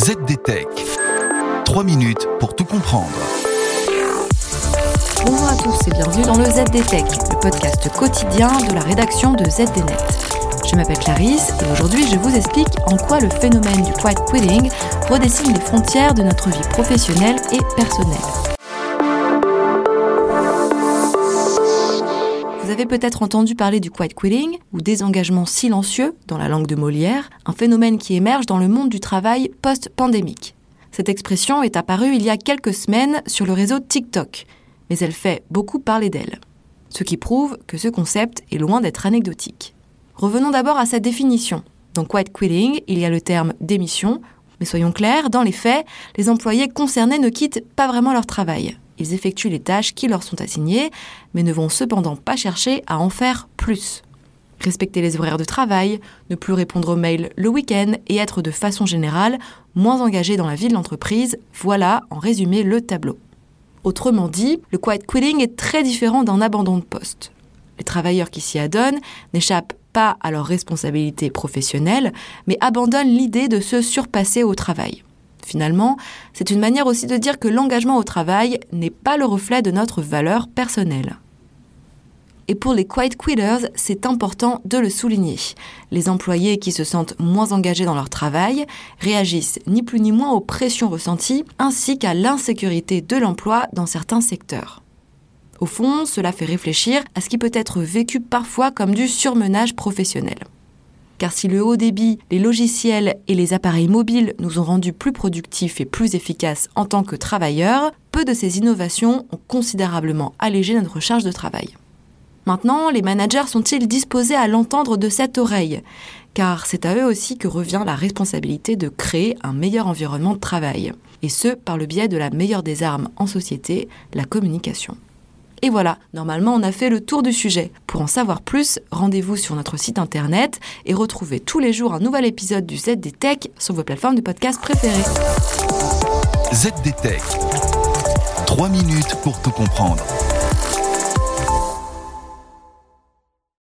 ZDTech. 3 minutes pour tout comprendre. Bonjour à tous et bienvenue dans le ZDTech, le podcast quotidien de la rédaction de ZDNet. Je m'appelle Clarisse et aujourd'hui je vous explique en quoi le phénomène du quiet quitting redessine les frontières de notre vie professionnelle et personnelle. Avez peut-être entendu parler du quiet quitting ou désengagement silencieux dans la langue de Molière, un phénomène qui émerge dans le monde du travail post-pandémique. Cette expression est apparue il y a quelques semaines sur le réseau TikTok, mais elle fait beaucoup parler d'elle. Ce qui prouve que ce concept est loin d'être anecdotique. Revenons d'abord à sa définition. Dans quiet quitting, il y a le terme démission, mais soyons clairs, dans les faits, les employés concernés ne quittent pas vraiment leur travail. Ils effectuent les tâches qui leur sont assignées, mais ne vont cependant pas chercher à en faire plus. Respecter les horaires de travail, ne plus répondre aux mails le week-end et être de façon générale moins engagé dans la vie de l'entreprise, voilà en résumé le tableau. Autrement dit, le quiet quitting est très différent d'un abandon de poste. Les travailleurs qui s'y adonnent n'échappent pas à leurs responsabilités professionnelles, mais abandonnent l'idée de se surpasser au travail. Finalement, c'est une manière aussi de dire que l'engagement au travail n'est pas le reflet de notre valeur personnelle. Et pour les quiet quitters, c'est important de le souligner. Les employés qui se sentent moins engagés dans leur travail réagissent ni plus ni moins aux pressions ressenties ainsi qu'à l'insécurité de l'emploi dans certains secteurs. Au fond, cela fait réfléchir à ce qui peut être vécu parfois comme du surmenage professionnel car si le haut débit, les logiciels et les appareils mobiles nous ont rendus plus productifs et plus efficaces en tant que travailleurs, peu de ces innovations ont considérablement allégé notre charge de travail. Maintenant, les managers sont-ils disposés à l'entendre de cette oreille? Car c'est à eux aussi que revient la responsabilité de créer un meilleur environnement de travail, et ce par le biais de la meilleure des armes en société, la communication. Et voilà, normalement on a fait le tour du sujet. Pour en savoir plus, rendez-vous sur notre site internet et retrouvez tous les jours un nouvel épisode du ZDTech sur vos plateformes de podcast préférées. ZDTech. 3 minutes pour tout comprendre.